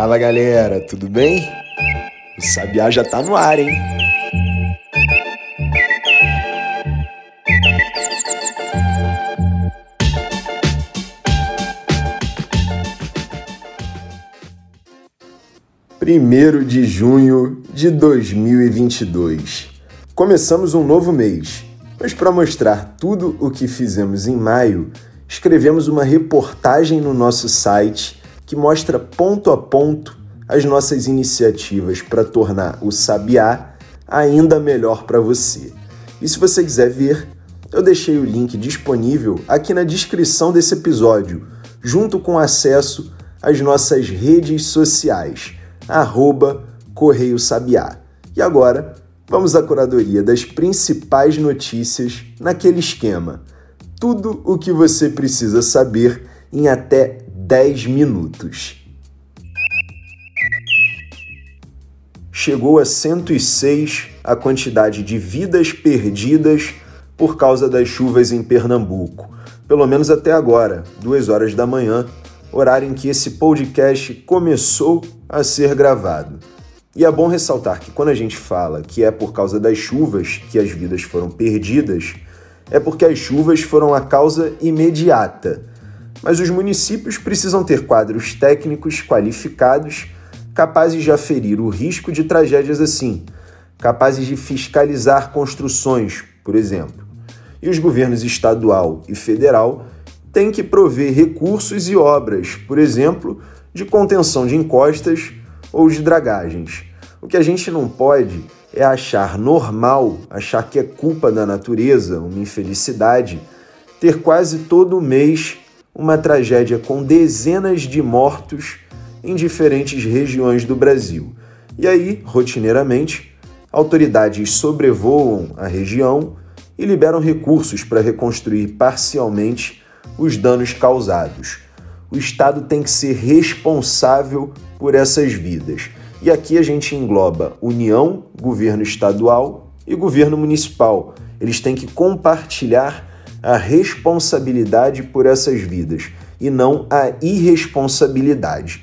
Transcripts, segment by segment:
Fala galera, tudo bem? O Sabiá já tá no ar, hein? Primeiro de junho de 2022. Começamos um novo mês, mas para mostrar tudo o que fizemos em maio, escrevemos uma reportagem no nosso site que mostra ponto a ponto as nossas iniciativas para tornar o Sabiá ainda melhor para você. E se você quiser ver, eu deixei o link disponível aqui na descrição desse episódio, junto com acesso às nossas redes sociais, arroba Correio Sabiá. E agora, vamos à curadoria das principais notícias naquele esquema. Tudo o que você precisa saber em até 10 minutos. Chegou a 106 a quantidade de vidas perdidas por causa das chuvas em Pernambuco, pelo menos até agora, 2 horas da manhã, horário em que esse podcast começou a ser gravado. E é bom ressaltar que quando a gente fala que é por causa das chuvas que as vidas foram perdidas, é porque as chuvas foram a causa imediata mas os municípios precisam ter quadros técnicos qualificados capazes de aferir o risco de tragédias assim, capazes de fiscalizar construções, por exemplo. E os governos estadual e federal têm que prover recursos e obras, por exemplo, de contenção de encostas ou de dragagens. O que a gente não pode é achar normal, achar que é culpa da natureza, uma infelicidade, ter quase todo mês uma tragédia com dezenas de mortos em diferentes regiões do Brasil. E aí, rotineiramente, autoridades sobrevoam a região e liberam recursos para reconstruir parcialmente os danos causados. O Estado tem que ser responsável por essas vidas. E aqui a gente engloba União, governo estadual e governo municipal. Eles têm que compartilhar a responsabilidade por essas vidas e não a irresponsabilidade.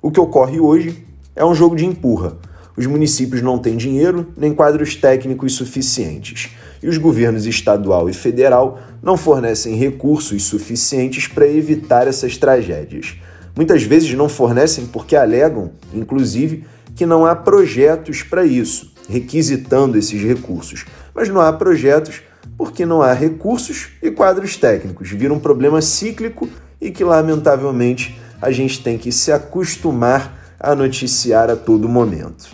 O que ocorre hoje é um jogo de empurra. Os municípios não têm dinheiro nem quadros técnicos suficientes. E os governos estadual e federal não fornecem recursos suficientes para evitar essas tragédias. Muitas vezes não fornecem porque alegam, inclusive, que não há projetos para isso, requisitando esses recursos. Mas não há projetos porque não há recursos e quadros técnicos. Vira um problema cíclico e que, lamentavelmente, a gente tem que se acostumar a noticiar a todo momento.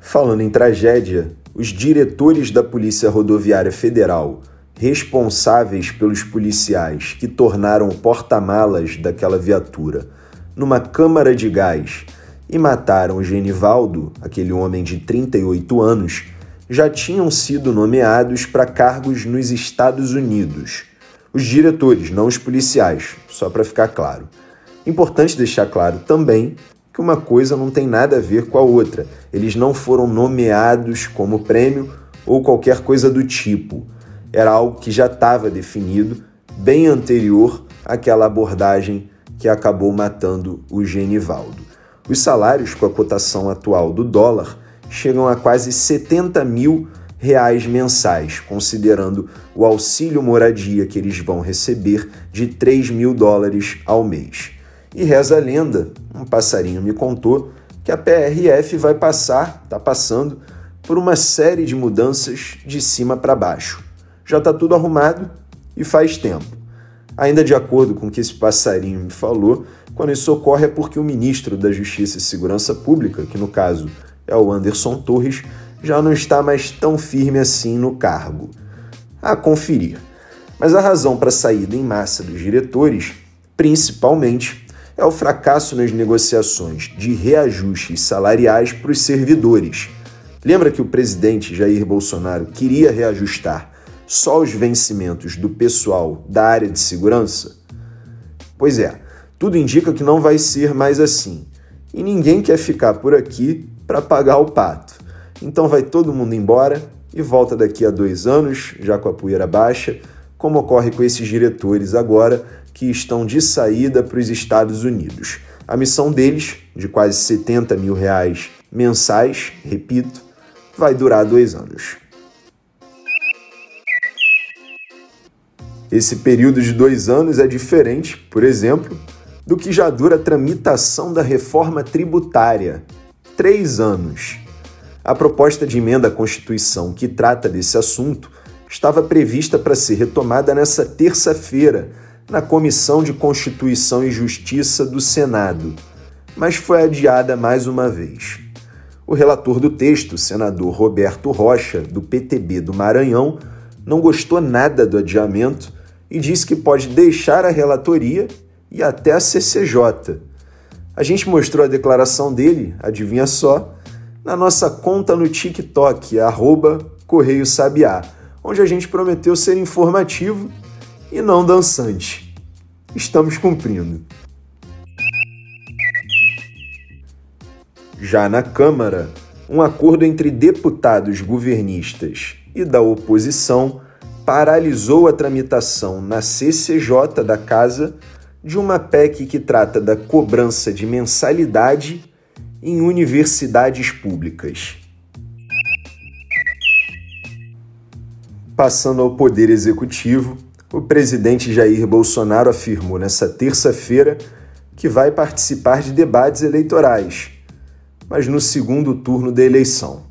Falando em tragédia, os diretores da Polícia Rodoviária Federal, responsáveis pelos policiais que tornaram o porta-malas daquela viatura numa câmara de gás e mataram Genivaldo, aquele homem de 38 anos, já tinham sido nomeados para cargos nos Estados Unidos. Os diretores, não os policiais, só para ficar claro. Importante deixar claro também que uma coisa não tem nada a ver com a outra. Eles não foram nomeados como prêmio ou qualquer coisa do tipo. Era algo que já estava definido bem anterior àquela abordagem que acabou matando o Genivaldo. Os salários com a cotação atual do dólar chegam a quase 70 mil reais mensais, considerando o auxílio moradia que eles vão receber de 3 mil dólares ao mês. E reza a lenda, um passarinho me contou, que a PRF vai passar, está passando, por uma série de mudanças de cima para baixo. Já está tudo arrumado e faz tempo. Ainda de acordo com o que esse passarinho me falou, quando isso ocorre é porque o ministro da Justiça e Segurança Pública, que no caso é o Anderson Torres, já não está mais tão firme assim no cargo. A conferir. Mas a razão para a saída em massa dos diretores, principalmente, é o fracasso nas negociações de reajustes salariais para os servidores. Lembra que o presidente Jair Bolsonaro queria reajustar só os vencimentos do pessoal da área de segurança? Pois é, tudo indica que não vai ser mais assim. E ninguém quer ficar por aqui para pagar o pato. Então vai todo mundo embora e volta daqui a dois anos, já com a poeira baixa, como ocorre com esses diretores agora que estão de saída para os Estados Unidos. A missão deles, de quase 70 mil reais mensais, repito, vai durar dois anos. Esse período de dois anos é diferente, por exemplo, do que já dura a tramitação da reforma tributária. Três anos. A proposta de emenda à Constituição que trata desse assunto estava prevista para ser retomada nessa terça-feira, na Comissão de Constituição e Justiça do Senado, mas foi adiada mais uma vez. O relator do texto, senador Roberto Rocha, do PTB do Maranhão, não gostou nada do adiamento e disse que pode deixar a relatoria e até a CCJ. A gente mostrou a declaração dele, adivinha só, na nossa conta no TikTok, arroba Correio Sabiá, onde a gente prometeu ser informativo e não dançante. Estamos cumprindo. Já na Câmara, um acordo entre deputados governistas e da oposição paralisou a tramitação na CCJ da Casa de uma PEC que trata da cobrança de mensalidade em universidades públicas. Passando ao Poder Executivo, o presidente Jair Bolsonaro afirmou nesta terça-feira que vai participar de debates eleitorais, mas no segundo turno da eleição.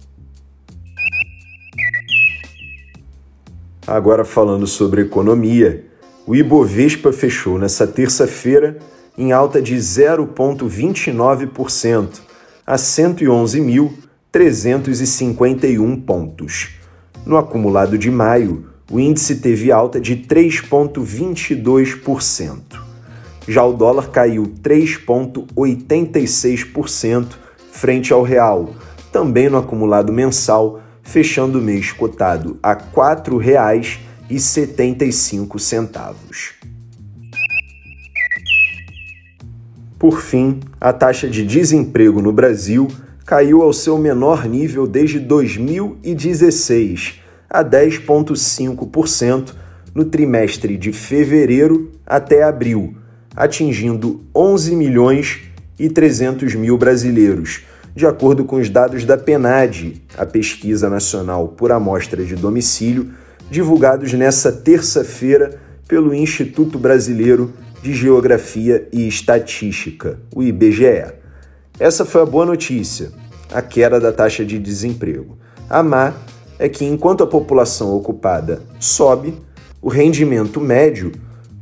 Agora falando sobre economia, o Ibovespa fechou nesta terça-feira em alta de 0,29% a 111.351 pontos. No acumulado de maio, o índice teve alta de 3,22%. Já o dólar caiu 3,86% frente ao real, também no acumulado mensal, fechando o mês cotado a R$ 4,75. Por fim, a taxa de desemprego no Brasil caiu ao seu menor nível desde 2016, a 10,5% no trimestre de fevereiro até abril, atingindo 11 milhões e 300 mil brasileiros, de acordo com os dados da PNAD, a Pesquisa Nacional por Amostra de Domicílio, divulgados nesta terça-feira pelo Instituto Brasileiro de Geografia e Estatística, o IBGE. Essa foi a boa notícia, a queda da taxa de desemprego. A má é que enquanto a população ocupada sobe, o rendimento médio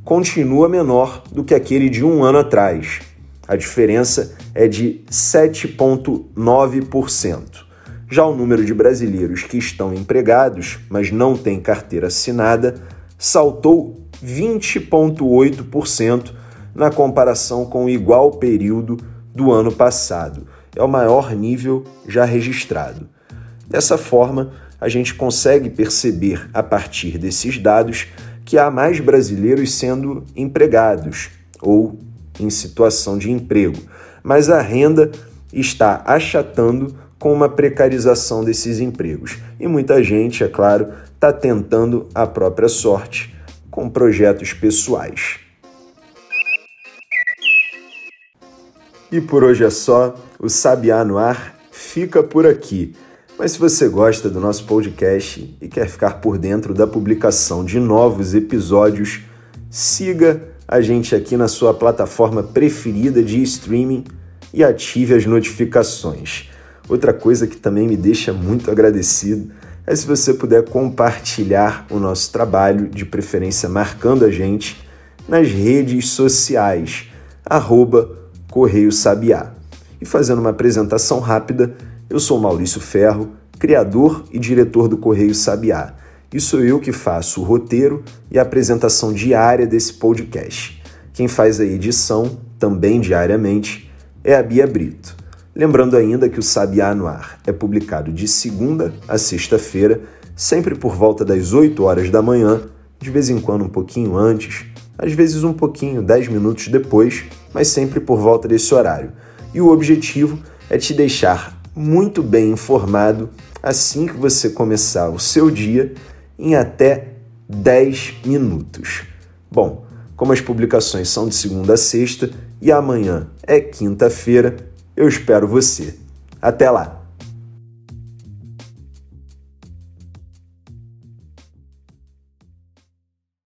continua menor do que aquele de um ano atrás. A diferença é de 7,9%. Já o número de brasileiros que estão empregados, mas não têm carteira assinada, saltou 20,8% na comparação com o igual período do ano passado. É o maior nível já registrado. Dessa forma, a gente consegue perceber a partir desses dados que há mais brasileiros sendo empregados ou em situação de emprego, mas a renda está achatando com uma precarização desses empregos. E muita gente, é claro, está tentando a própria sorte com projetos pessoais. E por hoje é só, o Sabiá no Ar fica por aqui. Mas se você gosta do nosso podcast e quer ficar por dentro da publicação de novos episódios, siga a gente aqui na sua plataforma preferida de streaming e ative as notificações. Outra coisa que também me deixa muito agradecido é se você puder compartilhar o nosso trabalho, de preferência marcando a gente, nas redes sociais, arroba Correio Sabiá. E fazendo uma apresentação rápida, eu sou Maurício Ferro, criador e diretor do Correio Sabiá, e sou eu que faço o roteiro e a apresentação diária desse podcast. Quem faz a edição, também diariamente, é a Bia Brito. Lembrando ainda que o Sabiá no Ar é publicado de segunda a sexta-feira, sempre por volta das 8 horas da manhã, de vez em quando um pouquinho antes, às vezes um pouquinho, 10 minutos depois, mas sempre por volta desse horário. E o objetivo é te deixar muito bem informado assim que você começar o seu dia em até 10 minutos. Bom, como as publicações são de segunda a sexta e amanhã é quinta-feira, eu espero você. Até lá!